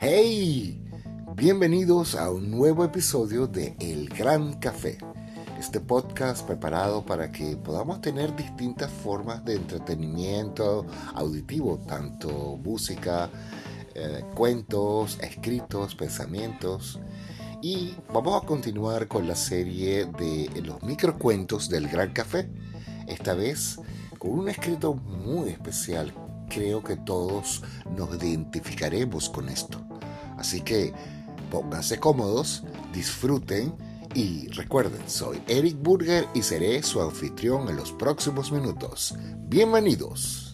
Hey, bienvenidos a un nuevo episodio de El Gran Café. Este podcast preparado para que podamos tener distintas formas de entretenimiento auditivo, tanto música, eh, cuentos, escritos, pensamientos. Y vamos a continuar con la serie de los microcuentos del Gran Café. Esta vez con un escrito muy especial. Creo que todos nos identificaremos con esto. Así que pónganse cómodos, disfruten y recuerden, soy Eric Burger y seré su anfitrión en los próximos minutos. Bienvenidos.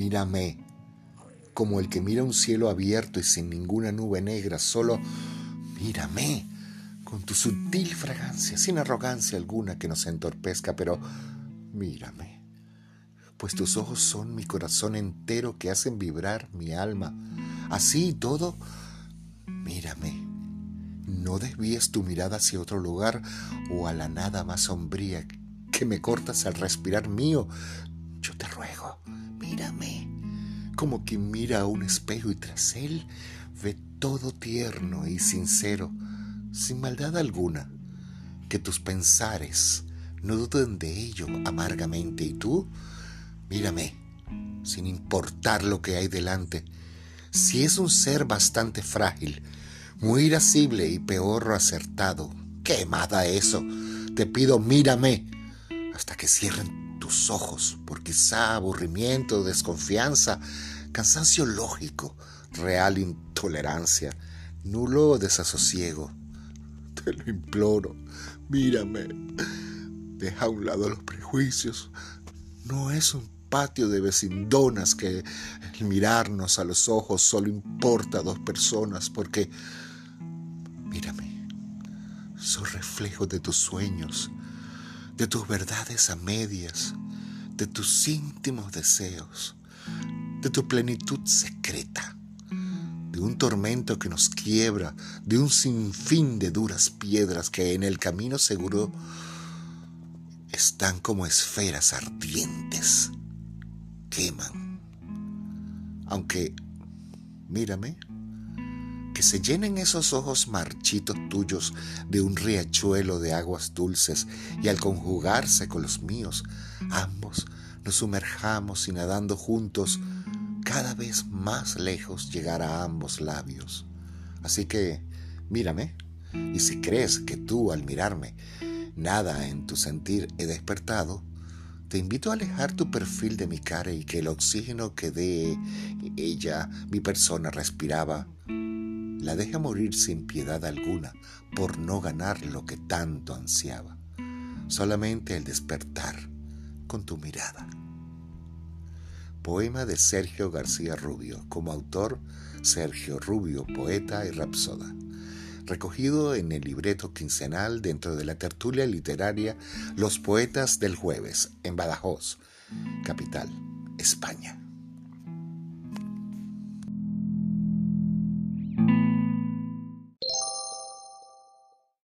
Mírame, como el que mira un cielo abierto y sin ninguna nube negra, solo mírame, con tu sutil fragancia, sin arrogancia alguna que nos entorpezca, pero mírame, pues tus ojos son mi corazón entero que hacen vibrar mi alma. Así y todo, mírame. No desvíes tu mirada hacia otro lugar o a la nada más sombría que me cortas al respirar mío. Yo te ruego, como quien mira a un espejo y tras él ve todo tierno y sincero, sin maldad alguna, que tus pensares no duden de ello amargamente. Y tú, mírame, sin importar lo que hay delante, si es un ser bastante frágil, muy irascible y peor acertado, quemada eso, te pido mírame hasta que cierren ojos por quizá aburrimiento, desconfianza, cansancio lógico, real intolerancia, nulo desasosiego. Te lo imploro, mírame, deja a un lado los prejuicios. No es un patio de vecindonas que el mirarnos a los ojos solo importa a dos personas, porque, mírame, soy reflejo de tus sueños, de tus verdades a medias, de tus íntimos deseos, de tu plenitud secreta, de un tormento que nos quiebra, de un sinfín de duras piedras que en el camino seguro están como esferas ardientes, queman. Aunque, mírame, que se llenen esos ojos marchitos tuyos de un riachuelo de aguas dulces y al conjugarse con los míos, ambos nos sumerjamos y nadando juntos, cada vez más lejos llegar a ambos labios. Así que, mírame, y si crees que tú al mirarme nada en tu sentir he despertado, te invito a alejar tu perfil de mi cara y que el oxígeno que de ella mi persona respiraba la deja morir sin piedad alguna por no ganar lo que tanto ansiaba. Solamente el despertar con tu mirada. Poema de Sergio García Rubio, como autor Sergio Rubio, poeta y rapsoda. Recogido en el libreto quincenal dentro de la tertulia literaria Los Poetas del Jueves, en Badajoz, capital, España.